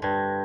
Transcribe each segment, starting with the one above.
Bye.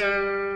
Música